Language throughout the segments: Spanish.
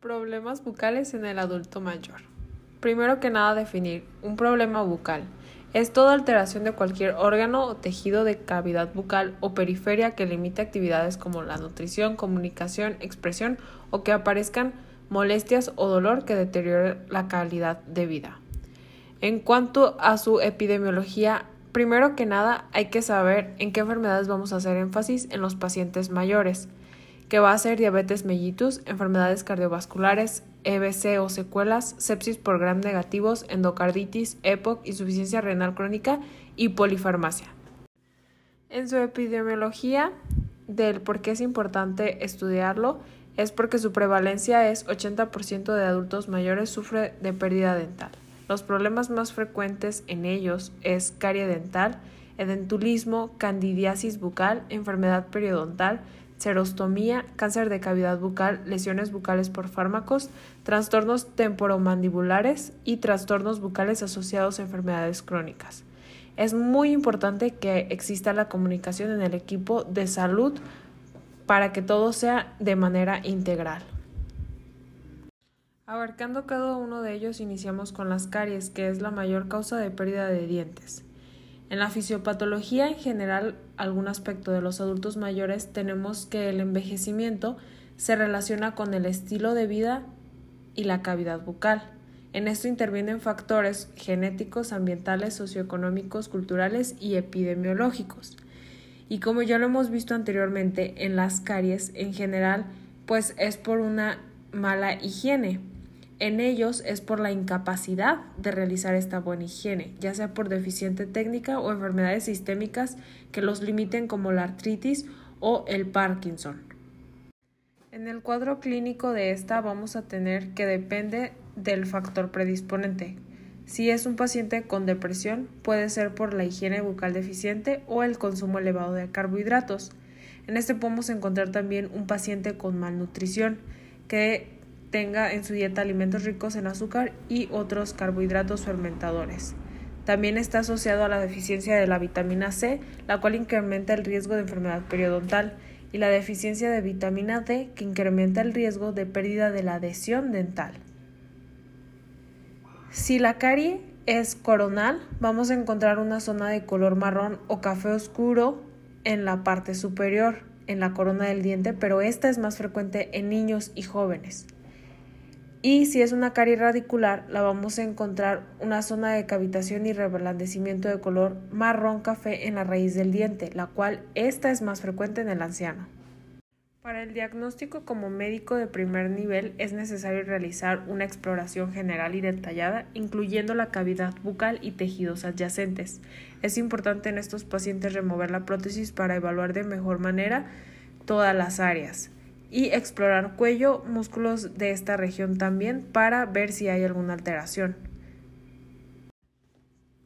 Problemas bucales en el adulto mayor. Primero que nada definir un problema bucal. Es toda alteración de cualquier órgano o tejido de cavidad bucal o periferia que limite actividades como la nutrición, comunicación, expresión o que aparezcan molestias o dolor que deterioren la calidad de vida. En cuanto a su epidemiología, primero que nada hay que saber en qué enfermedades vamos a hacer énfasis en los pacientes mayores que va a ser diabetes mellitus, enfermedades cardiovasculares, EBC o secuelas, sepsis por gram negativos, endocarditis, EPOC, insuficiencia renal crónica y polifarmacia. En su epidemiología del por qué es importante estudiarlo es porque su prevalencia es 80% de adultos mayores sufre de pérdida dental. Los problemas más frecuentes en ellos es carie dental, edentulismo, candidiasis bucal, enfermedad periodontal, serostomía, cáncer de cavidad bucal, lesiones bucales por fármacos, trastornos temporomandibulares y trastornos bucales asociados a enfermedades crónicas. Es muy importante que exista la comunicación en el equipo de salud para que todo sea de manera integral. Abarcando cada uno de ellos, iniciamos con las caries, que es la mayor causa de pérdida de dientes. En la fisiopatología en general, algún aspecto de los adultos mayores, tenemos que el envejecimiento se relaciona con el estilo de vida y la cavidad bucal. En esto intervienen factores genéticos, ambientales, socioeconómicos, culturales y epidemiológicos. Y como ya lo hemos visto anteriormente, en las caries en general, pues es por una mala higiene. En ellos es por la incapacidad de realizar esta buena higiene, ya sea por deficiente técnica o enfermedades sistémicas que los limiten como la artritis o el Parkinson. En el cuadro clínico de esta vamos a tener que depende del factor predisponente. Si es un paciente con depresión, puede ser por la higiene bucal deficiente o el consumo elevado de carbohidratos. En este podemos encontrar también un paciente con malnutrición, que tenga en su dieta alimentos ricos en azúcar y otros carbohidratos fermentadores. También está asociado a la deficiencia de la vitamina C, la cual incrementa el riesgo de enfermedad periodontal, y la deficiencia de vitamina D, que incrementa el riesgo de pérdida de la adhesión dental. Si la carie es coronal, vamos a encontrar una zona de color marrón o café oscuro en la parte superior, en la corona del diente, pero esta es más frecuente en niños y jóvenes. Y si es una carie radicular, la vamos a encontrar una zona de cavitación y reblandecimiento de color marrón café en la raíz del diente, la cual esta es más frecuente en el anciano. Para el diagnóstico como médico de primer nivel es necesario realizar una exploración general y detallada, incluyendo la cavidad bucal y tejidos adyacentes. Es importante en estos pacientes remover la prótesis para evaluar de mejor manera todas las áreas y explorar cuello, músculos de esta región también para ver si hay alguna alteración.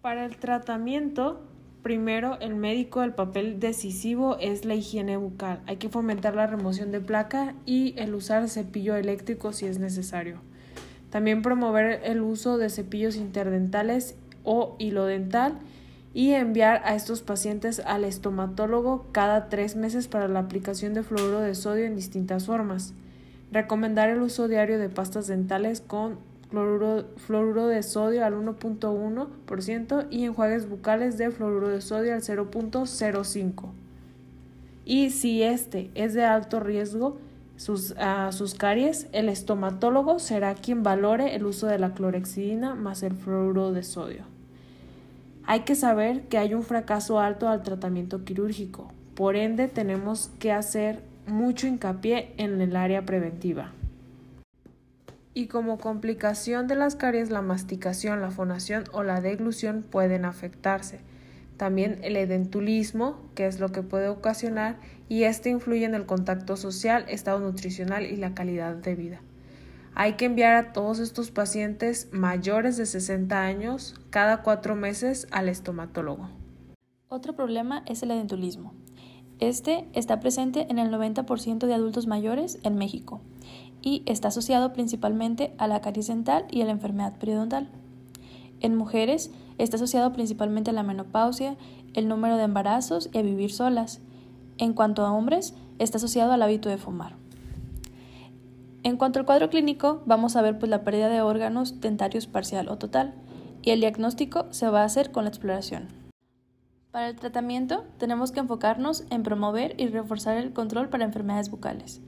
Para el tratamiento, primero el médico el papel decisivo es la higiene bucal. Hay que fomentar la remoción de placa y el usar cepillo eléctrico si es necesario. También promover el uso de cepillos interdentales o hilo dental y enviar a estos pacientes al estomatólogo cada tres meses para la aplicación de fluoruro de sodio en distintas formas. Recomendar el uso diario de pastas dentales con fluoruro, de sodio al 1.1% y enjuagues bucales de fluoruro de sodio al 0.05. Y si este es de alto riesgo, sus, sus caries, el estomatólogo será quien valore el uso de la clorexidina más el fluoruro de sodio. Hay que saber que hay un fracaso alto al tratamiento quirúrgico, por ende tenemos que hacer mucho hincapié en el área preventiva. Y como complicación de las caries, la masticación, la fonación o la deglución pueden afectarse. También el edentulismo, que es lo que puede ocasionar, y este influye en el contacto social, estado nutricional y la calidad de vida. Hay que enviar a todos estos pacientes mayores de 60 años cada cuatro meses al estomatólogo. Otro problema es el edentulismo. Este está presente en el 90% de adultos mayores en México y está asociado principalmente a la caries dental y a la enfermedad periodontal. En mujeres está asociado principalmente a la menopausia, el número de embarazos y a vivir solas. En cuanto a hombres, está asociado al hábito de fumar. En cuanto al cuadro clínico, vamos a ver pues, la pérdida de órganos dentarios parcial o total, y el diagnóstico se va a hacer con la exploración. Para el tratamiento, tenemos que enfocarnos en promover y reforzar el control para enfermedades bucales,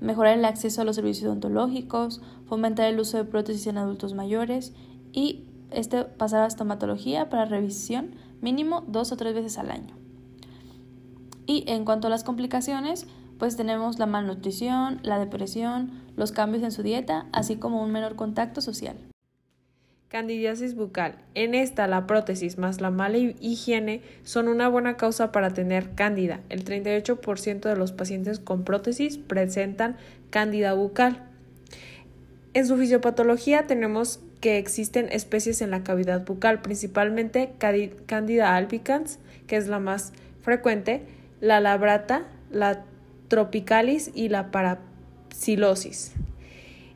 mejorar el acceso a los servicios odontológicos, fomentar el uso de prótesis en adultos mayores y este pasar a estomatología para revisión mínimo dos o tres veces al año. Y en cuanto a las complicaciones, pues tenemos la malnutrición, la depresión, los cambios en su dieta, así como un menor contacto social. Candidiasis bucal. En esta, la prótesis más la mala higiene son una buena causa para tener cándida. El 38% de los pacientes con prótesis presentan cándida bucal. En su fisiopatología tenemos que existen especies en la cavidad bucal, principalmente Candida albicans, que es la más frecuente, la labrata, la tropicalis y la parapsilosis.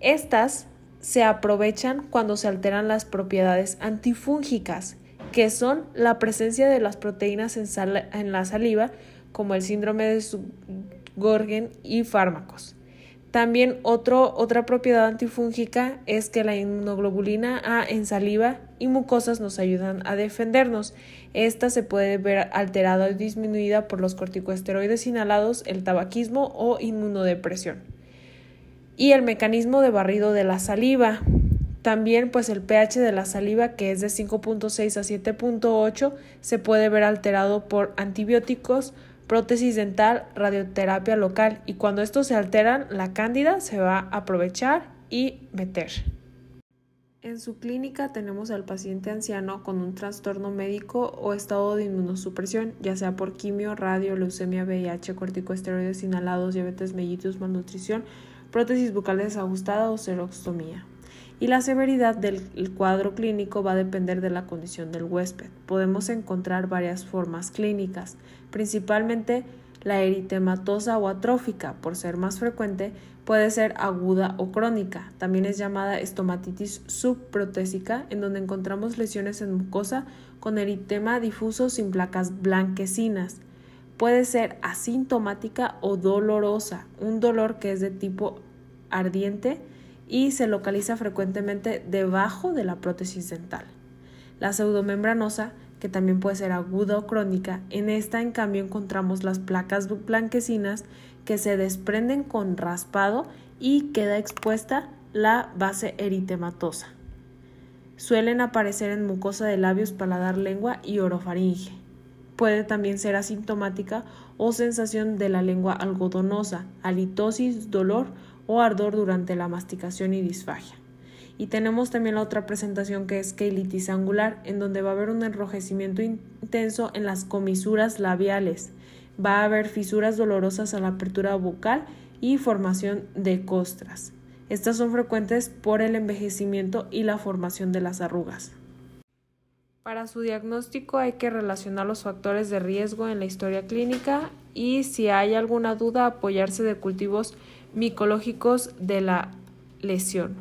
Estas se aprovechan cuando se alteran las propiedades antifúngicas, que son la presencia de las proteínas en, la saliva, como el síndrome de Gorgen y fármacos. También otra propiedad antifúngica es que la inmunoglobulina A en saliva y mucosas nos ayudan a defendernos. Esta se puede ver alterada o disminuida por los corticosteroides inhalados, el tabaquismo o inmunodepresión. Y el mecanismo de barrido de la saliva. También pues el pH de la saliva que es de 5.6 a 7.8 se puede ver alterado por antibióticos, prótesis dental, radioterapia local y cuando estos se alteran, la cándida se va a aprovechar y meter. En su clínica tenemos al paciente anciano con un trastorno médico o estado de inmunosupresión, ya sea por quimio, radio, leucemia, VIH, corticosteroides inhalados, diabetes mellitus, malnutrición, prótesis bucal desajustada o serostomía y la severidad del cuadro clínico va a depender de la condición del huésped. Podemos encontrar varias formas clínicas, principalmente la eritematosa o atrófica, por ser más frecuente, puede ser aguda o crónica. También es llamada estomatitis subprotésica, en donde encontramos lesiones en mucosa con eritema difuso sin placas blanquecinas. Puede ser asintomática o dolorosa, un dolor que es de tipo ardiente y se localiza frecuentemente debajo de la prótesis dental. La pseudomembranosa, que también puede ser aguda o crónica, en esta en cambio encontramos las placas blanquecinas que se desprenden con raspado y queda expuesta la base eritematosa. Suelen aparecer en mucosa de labios, paladar, lengua y orofaringe. Puede también ser asintomática o sensación de la lengua algodonosa, halitosis, dolor o ardor durante la masticación y disfagia. Y tenemos también la otra presentación que es queilitis angular, en donde va a haber un enrojecimiento intenso en las comisuras labiales. Va a haber fisuras dolorosas a la apertura bucal y formación de costras. Estas son frecuentes por el envejecimiento y la formación de las arrugas. Para su diagnóstico hay que relacionar los factores de riesgo en la historia clínica y si hay alguna duda apoyarse de cultivos micológicos de la lesión.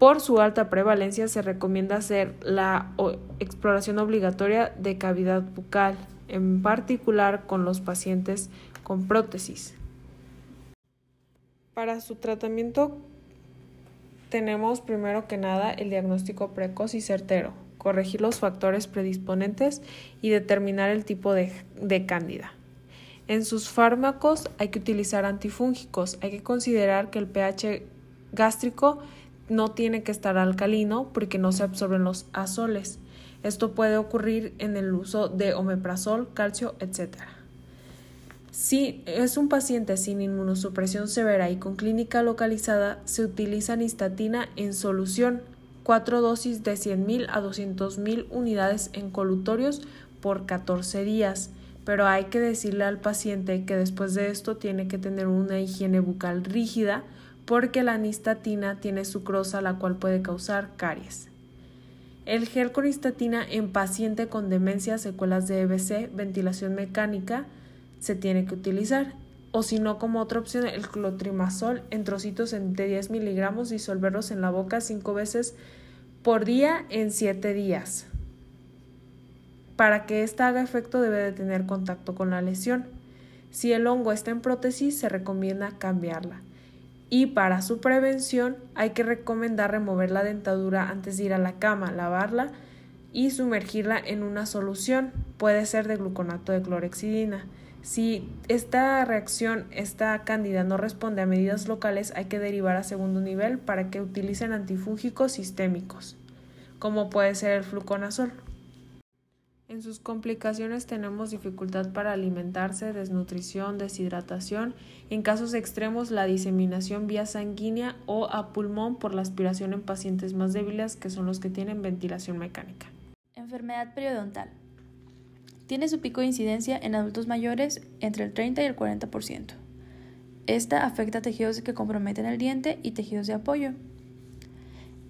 Por su alta prevalencia se recomienda hacer la exploración obligatoria de cavidad bucal, en particular con los pacientes con prótesis. Para su tratamiento tenemos primero que nada el diagnóstico precoz y certero, corregir los factores predisponentes y determinar el tipo de, de cándida. En sus fármacos hay que utilizar antifúngicos. Hay que considerar que el pH gástrico no tiene que estar alcalino porque no se absorben los azoles. Esto puede ocurrir en el uso de omeprazol, calcio, etc. Si es un paciente sin inmunosupresión severa y con clínica localizada, se utiliza nistatina en solución, cuatro dosis de 100.000 a 200.000 unidades en colutorios por 14 días pero hay que decirle al paciente que después de esto tiene que tener una higiene bucal rígida porque la nistatina tiene sucrosa la cual puede causar caries. El gel con nistatina en paciente con demencia, secuelas de EBC, ventilación mecánica, se tiene que utilizar. O si no, como otra opción, el clotrimazol en trocitos de 10 miligramos, disolverlos en la boca cinco veces por día en 7 días. Para que ésta haga efecto debe de tener contacto con la lesión. Si el hongo está en prótesis, se recomienda cambiarla. y para su prevención hay que recomendar remover la dentadura antes de ir a la cama, lavarla y sumergirla en una solución, puede ser de gluconato de clorexidina. Si esta reacción, esta cándida no responde a medidas locales, hay que derivar a segundo nivel para que utilicen antifúngicos sistémicos, como puede ser el fluconazol. En sus complicaciones tenemos dificultad para alimentarse, desnutrición, deshidratación, en casos extremos la diseminación vía sanguínea o a pulmón por la aspiración en pacientes más débiles que son los que tienen ventilación mecánica. Enfermedad periodontal. Tiene su pico de incidencia en adultos mayores entre el 30 y el 40%. Esta afecta tejidos que comprometen el diente y tejidos de apoyo.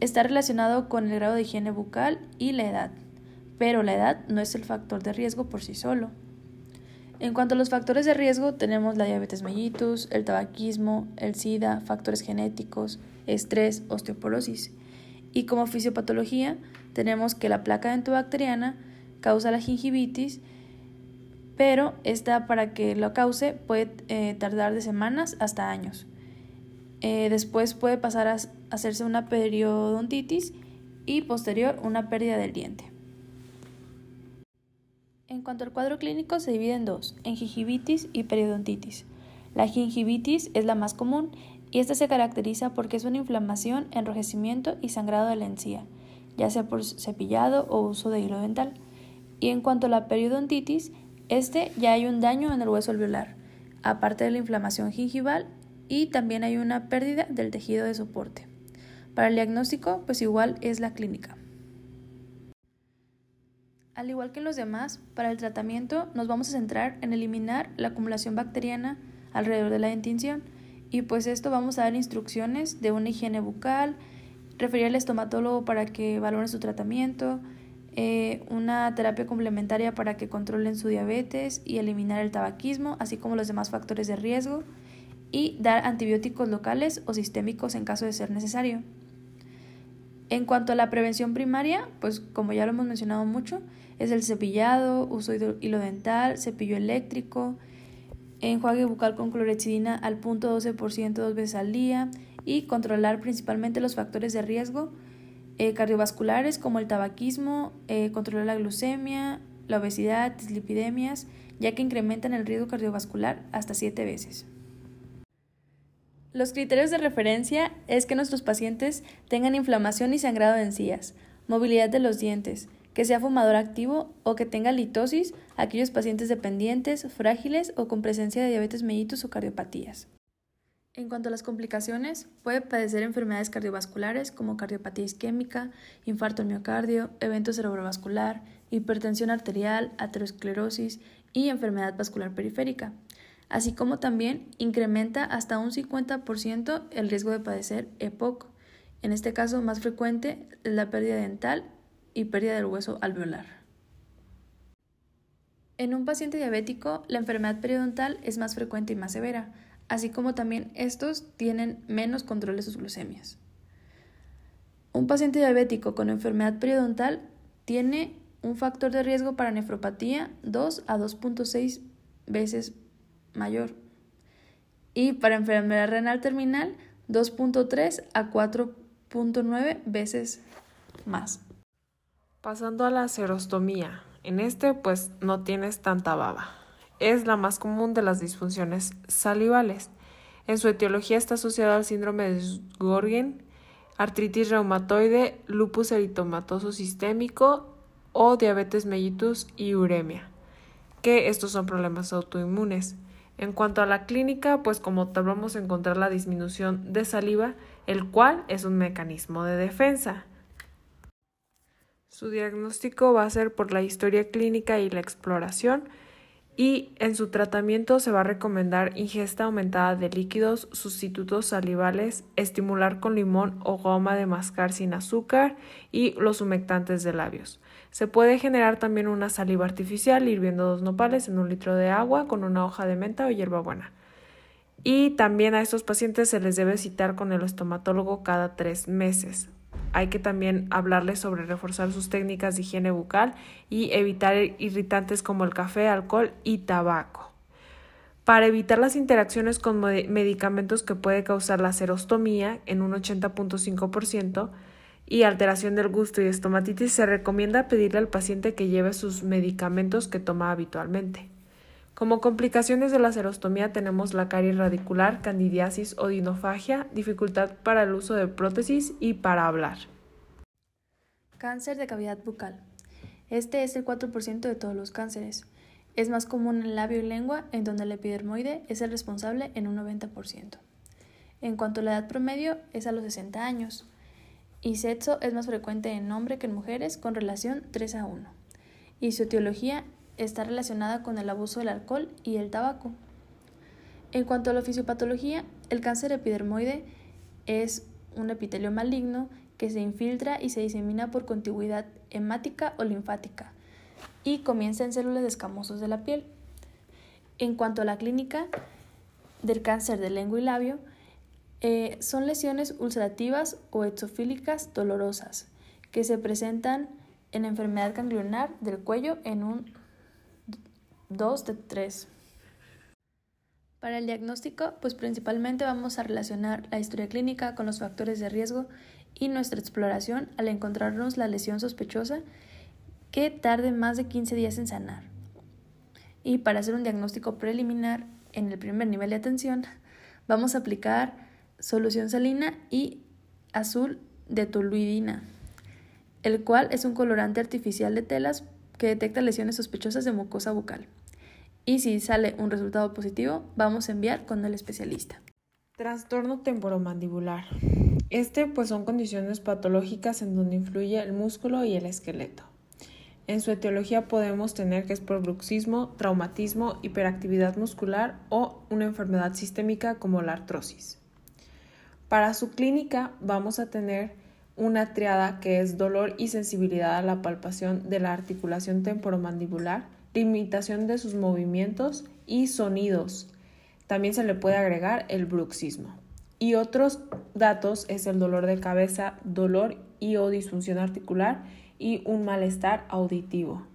Está relacionado con el grado de higiene bucal y la edad pero la edad no es el factor de riesgo por sí solo. En cuanto a los factores de riesgo, tenemos la diabetes mellitus, el tabaquismo, el SIDA, factores genéticos, estrés, osteoporosis. Y como fisiopatología, tenemos que la placa dentobacteriana causa la gingivitis, pero esta para que lo cause puede eh, tardar de semanas hasta años. Eh, después puede pasar a hacerse una periodontitis y posterior una pérdida del diente. En cuanto al cuadro clínico, se divide en dos, en gingivitis y periodontitis. La gingivitis es la más común y esta se caracteriza porque es una inflamación, enrojecimiento y sangrado de la encía, ya sea por cepillado o uso de hilo dental. Y en cuanto a la periodontitis, este ya hay un daño en el hueso alveolar, aparte de la inflamación gingival y también hay una pérdida del tejido de soporte. Para el diagnóstico, pues igual es la clínica. Al igual que los demás, para el tratamiento nos vamos a centrar en eliminar la acumulación bacteriana alrededor de la dentición y pues esto vamos a dar instrucciones de una higiene bucal, referir al estomatólogo para que valoren su tratamiento, eh, una terapia complementaria para que controlen su diabetes y eliminar el tabaquismo, así como los demás factores de riesgo, y dar antibióticos locales o sistémicos en caso de ser necesario. En cuanto a la prevención primaria, pues como ya lo hemos mencionado mucho, es el cepillado, uso de hilo dental, cepillo eléctrico, enjuague bucal con clorexidina al punto 12% dos veces al día y controlar principalmente los factores de riesgo eh, cardiovasculares como el tabaquismo, eh, controlar la glucemia, la obesidad, dislipidemias, ya que incrementan el riesgo cardiovascular hasta 7 veces. Los criterios de referencia es que nuestros pacientes tengan inflamación y sangrado de encías, movilidad de los dientes, que sea fumador activo o que tenga litosis, aquellos pacientes dependientes, frágiles o con presencia de diabetes mellitus o cardiopatías. En cuanto a las complicaciones, puede padecer enfermedades cardiovasculares como cardiopatía isquémica, infarto miocardio, evento cerebrovascular, hipertensión arterial, aterosclerosis y enfermedad vascular periférica así como también incrementa hasta un 50% el riesgo de padecer EPOC. En este caso, más frecuente la pérdida dental y pérdida del hueso alveolar. En un paciente diabético, la enfermedad periodontal es más frecuente y más severa, así como también estos tienen menos control de sus glucemias. Un paciente diabético con enfermedad periodontal tiene un factor de riesgo para nefropatía 2 a 2.6 veces mayor. Y para enfermedad renal terminal, 2.3 a 4.9 veces más. Pasando a la serostomía. En este, pues no tienes tanta baba. Es la más común de las disfunciones salivales. En su etiología está asociada al síndrome de Gorgen, artritis reumatoide, lupus eritomatoso sistémico o diabetes mellitus y uremia, que estos son problemas autoinmunes. En cuanto a la clínica, pues como tal vamos a encontrar la disminución de saliva, el cual es un mecanismo de defensa. Su diagnóstico va a ser por la historia clínica y la exploración y en su tratamiento se va a recomendar ingesta aumentada de líquidos, sustitutos salivales, estimular con limón o goma de mascar sin azúcar y los humectantes de labios. Se puede generar también una saliva artificial hirviendo dos nopales en un litro de agua con una hoja de menta o hierbabuena. Y también a estos pacientes se les debe citar con el estomatólogo cada tres meses. Hay que también hablarles sobre reforzar sus técnicas de higiene bucal y evitar irritantes como el café, alcohol y tabaco. para evitar las interacciones con medicamentos que puede causar la serostomía en un 80.5% y alteración del gusto y estomatitis, se recomienda pedirle al paciente que lleve sus medicamentos que toma habitualmente. Como complicaciones de la serostomía tenemos la caries radicular, candidiasis o dinofagia, dificultad para el uso de prótesis y para hablar. Cáncer de cavidad bucal. Este es el 4% de todos los cánceres. Es más común en labio y lengua, en donde el epidermoide es el responsable en un 90%. En cuanto a la edad promedio, es a los 60 años. Y sexo es más frecuente en hombres que en mujeres, con relación 3 a 1. Y su etiología está relacionada con el abuso del alcohol y el tabaco. En cuanto a la fisiopatología, el cáncer epidermoide es un epitelio maligno que se infiltra y se disemina por contigüidad hemática o linfática y comienza en células escamosos de la piel. En cuanto a la clínica del cáncer de lengua y labio, eh, son lesiones ulcerativas o exofílicas dolorosas que se presentan en enfermedad ganglionar del cuello en un 2 de 3. Para el diagnóstico, pues principalmente vamos a relacionar la historia clínica con los factores de riesgo y nuestra exploración al encontrarnos la lesión sospechosa que tarde más de 15 días en sanar. Y para hacer un diagnóstico preliminar en el primer nivel de atención, vamos a aplicar solución salina y azul de toluidina, el cual es un colorante artificial de telas que detecta lesiones sospechosas de mucosa bucal. Y si sale un resultado positivo, vamos a enviar con el especialista. Trastorno temporomandibular. Este pues son condiciones patológicas en donde influye el músculo y el esqueleto. En su etiología podemos tener que es por bruxismo, traumatismo, hiperactividad muscular o una enfermedad sistémica como la artrosis. Para su clínica vamos a tener una triada que es dolor y sensibilidad a la palpación de la articulación temporomandibular, limitación de sus movimientos y sonidos. También se le puede agregar el bruxismo. Y otros datos es el dolor de cabeza, dolor y o disfunción articular y un malestar auditivo.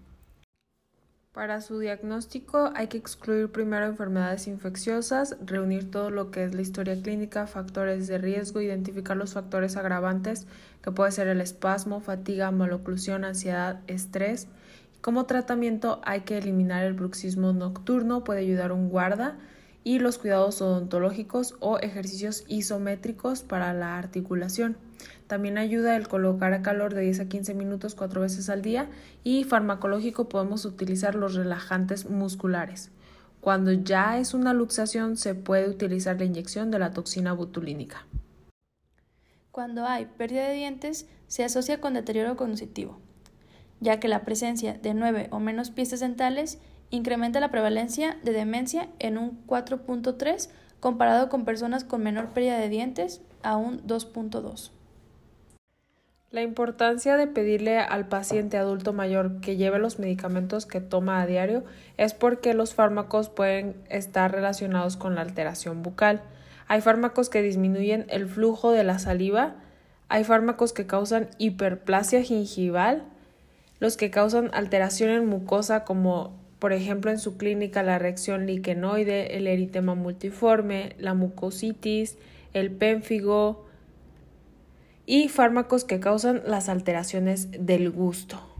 Para su diagnóstico hay que excluir primero enfermedades infecciosas, reunir todo lo que es la historia clínica, factores de riesgo, identificar los factores agravantes que puede ser el espasmo, fatiga, maloclusión, ansiedad, estrés. Como tratamiento hay que eliminar el bruxismo nocturno, puede ayudar un guarda y los cuidados odontológicos o ejercicios isométricos para la articulación. También ayuda el colocar a calor de 10 a 15 minutos cuatro veces al día y farmacológico podemos utilizar los relajantes musculares. Cuando ya es una luxación se puede utilizar la inyección de la toxina botulínica. Cuando hay pérdida de dientes se asocia con deterioro cognitivo, ya que la presencia de 9 o menos piezas dentales incrementa la prevalencia de demencia en un 4.3 comparado con personas con menor pérdida de dientes a un 2.2. La importancia de pedirle al paciente adulto mayor que lleve los medicamentos que toma a diario es porque los fármacos pueden estar relacionados con la alteración bucal. Hay fármacos que disminuyen el flujo de la saliva, hay fármacos que causan hiperplasia gingival, los que causan alteración en mucosa como por ejemplo en su clínica la reacción liquenoide, el eritema multiforme, la mucositis, el pénfigo, y fármacos que causan las alteraciones del gusto.